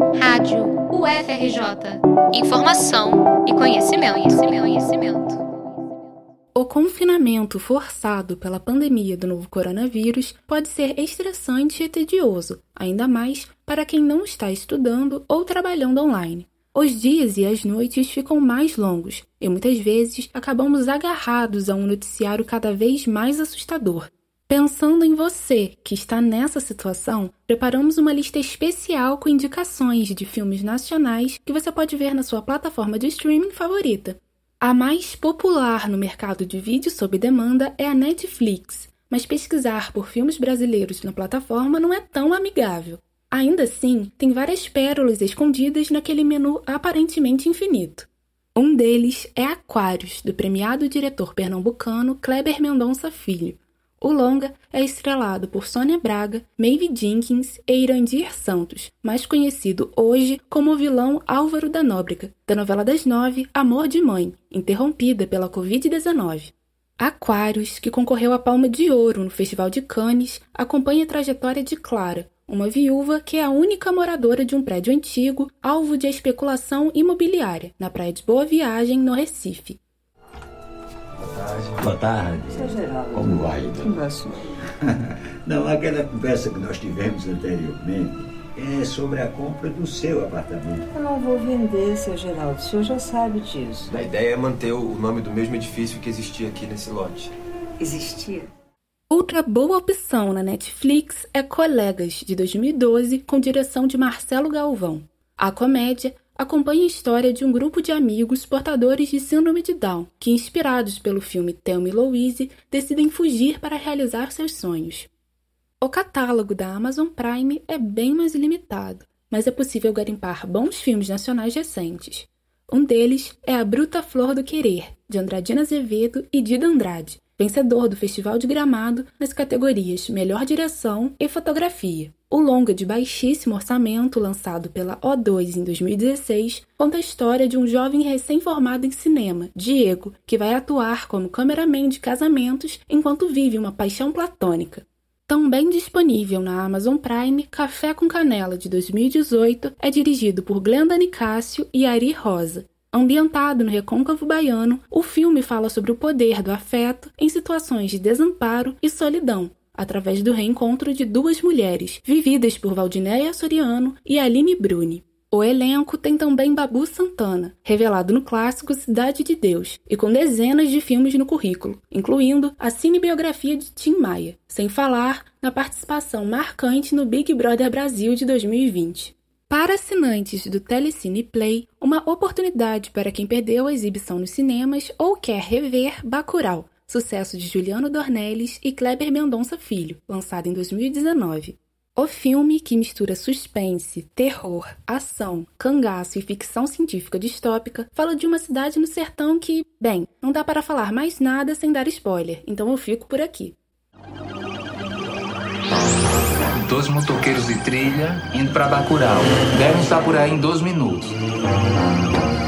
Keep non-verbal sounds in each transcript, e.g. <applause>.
Rádio UFRJ. Informação e conhecimento, conhecimento, conhecimento. O confinamento forçado pela pandemia do novo coronavírus pode ser estressante e tedioso, ainda mais para quem não está estudando ou trabalhando online. Os dias e as noites ficam mais longos e muitas vezes acabamos agarrados a um noticiário cada vez mais assustador, Pensando em você que está nessa situação, preparamos uma lista especial com indicações de filmes nacionais que você pode ver na sua plataforma de streaming favorita. A mais popular no mercado de vídeo sob demanda é a Netflix, mas pesquisar por filmes brasileiros na plataforma não é tão amigável. Ainda assim, tem várias pérolas escondidas naquele menu aparentemente infinito. Um deles é Aquários, do premiado diretor pernambucano Kleber Mendonça Filho, o longa é estrelado por Sônia Braga, Maeve Jenkins e Irandir Santos, mais conhecido hoje como o vilão Álvaro da Nóbrega, da novela das nove Amor de Mãe, interrompida pela Covid-19. Aquários, que concorreu à Palma de Ouro no Festival de Cannes, acompanha a trajetória de Clara, uma viúva que é a única moradora de um prédio antigo, alvo de especulação imobiliária, na praia de Boa Viagem, no Recife. Tarde. Boa tarde. Seu Geraldo. Como vai, então? vai sumir? <laughs> Não, aquela conversa que nós tivemos anteriormente é sobre a compra do seu apartamento. Eu não vou vender, seu Geraldo. O senhor já sabe disso. A ideia é manter o nome do mesmo edifício que existia aqui nesse lote. Existia? Outra boa opção na Netflix é Colegas, de 2012, com direção de Marcelo Galvão. A comédia acompanha a história de um grupo de amigos portadores de síndrome de Down, que, inspirados pelo filme Thelma e Louise, decidem fugir para realizar seus sonhos. O catálogo da Amazon Prime é bem mais limitado, mas é possível garimpar bons filmes nacionais recentes. Um deles é A Bruta Flor do Querer, de Andradina Azevedo e Dida Andrade, vencedor do Festival de Gramado nas categorias Melhor Direção e Fotografia. O longa de baixíssimo orçamento, lançado pela O2 em 2016, conta a história de um jovem recém-formado em cinema, Diego, que vai atuar como cameraman de casamentos enquanto vive uma paixão platônica. Também disponível na Amazon Prime, Café com Canela de 2018 é dirigido por Glenda Nicásio e Ari Rosa. Ambientado no recôncavo baiano, o filme fala sobre o poder do afeto em situações de desamparo e solidão, através do reencontro de duas mulheres, vividas por Valdinéia Soriano e Aline Bruni. O elenco tem também Babu Santana, revelado no clássico Cidade de Deus, e com dezenas de filmes no currículo, incluindo a cinebiografia de Tim Maia, sem falar na participação marcante no Big Brother Brasil de 2020. Para assinantes do Telecine Play, uma oportunidade para quem perdeu a exibição nos cinemas ou quer rever Bacurau, sucesso de Juliano Dornelles e Kleber Mendonça Filho, lançado em 2019. O filme, que mistura suspense, terror, ação, cangaço e ficção científica distópica, fala de uma cidade no sertão que, bem, não dá para falar mais nada sem dar spoiler, então eu fico por aqui. Dois motoqueiros de trilha indo pra Bacurau. Devem estar por aí em 12 minutos.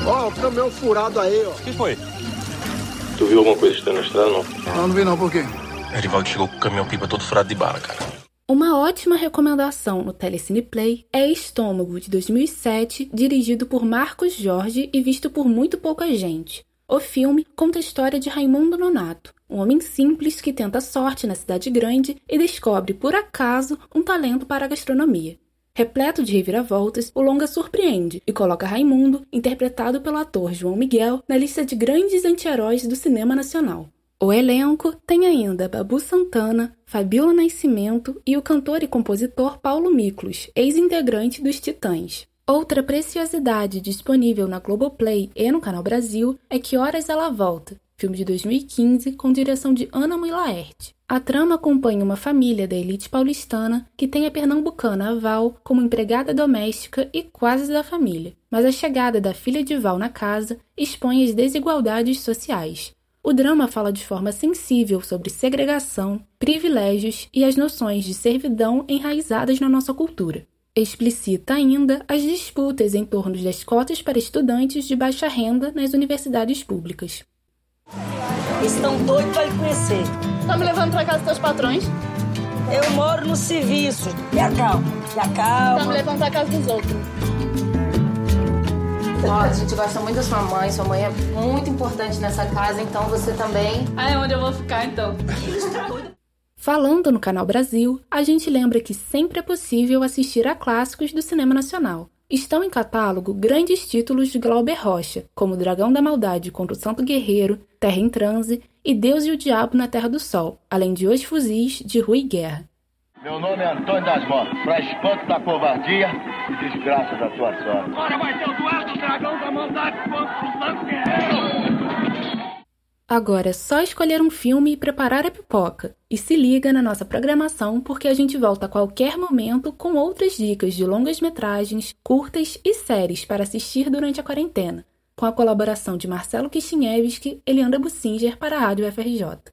Ó, o caminhão furado aí, ó. O que foi? Tu viu alguma coisa estranha na estrada, não? Não, não vi não, por quê? Erivaldo chegou com o caminhão pipa todo furado de bala, cara. Uma ótima recomendação no Telecine Play é Estômago, de 2007, dirigido por Marcos Jorge e visto por muito pouca gente. O filme conta a história de Raimundo Nonato, um homem simples que tenta sorte na cidade grande e descobre, por acaso, um talento para a gastronomia. Repleto de reviravoltas, o longa surpreende e coloca Raimundo, interpretado pelo ator João Miguel, na lista de grandes anti-heróis do cinema nacional. O elenco tem ainda Babu Santana, Fabiola Nascimento e o cantor e compositor Paulo Miklos, ex-integrante dos Titãs. Outra preciosidade disponível na Globoplay e no Canal Brasil é Que Horas Ela Volta, filme de 2015 com direção de Ana Mui A trama acompanha uma família da elite paulistana que tem a pernambucana Val como empregada doméstica e quase da família, mas a chegada da filha de Val na casa expõe as desigualdades sociais. O drama fala de forma sensível sobre segregação, privilégios e as noções de servidão enraizadas na nossa cultura. Explicita ainda as disputas em torno das cotas para estudantes de baixa renda nas universidades públicas. Estão doidos para lhe conhecer. Tá me levando pra casa dos teus patrões? Eu moro no serviço. E a calma, e a calma. Tá me levando pra casa dos outros. Ó, a gente gosta muito da sua mãe, sua mãe é muito importante nessa casa, então você também. Ah, é onde eu vou ficar então? <laughs> Falando no Canal Brasil, a gente lembra que sempre é possível assistir a clássicos do cinema nacional. Estão em catálogo grandes títulos de Glauber Rocha, como Dragão da Maldade contra o Santo Guerreiro, Terra em Transe e Deus e o Diabo na Terra do Sol, além de Os Fuzis, de Rui Guerra. Meu nome é Antônio das Motos, pra espanto da covardia e desgraça da tua sorte. Agora vai ser o duelo do Dragão da Maldade contra o Santo Guerreiro! Agora é só escolher um filme e preparar a pipoca. E se liga na nossa programação porque a gente volta a qualquer momento com outras dicas de longas metragens, curtas e séries para assistir durante a quarentena, com a colaboração de Marcelo Kishinevski e Leandra Bussinger para a Rádio FRJ.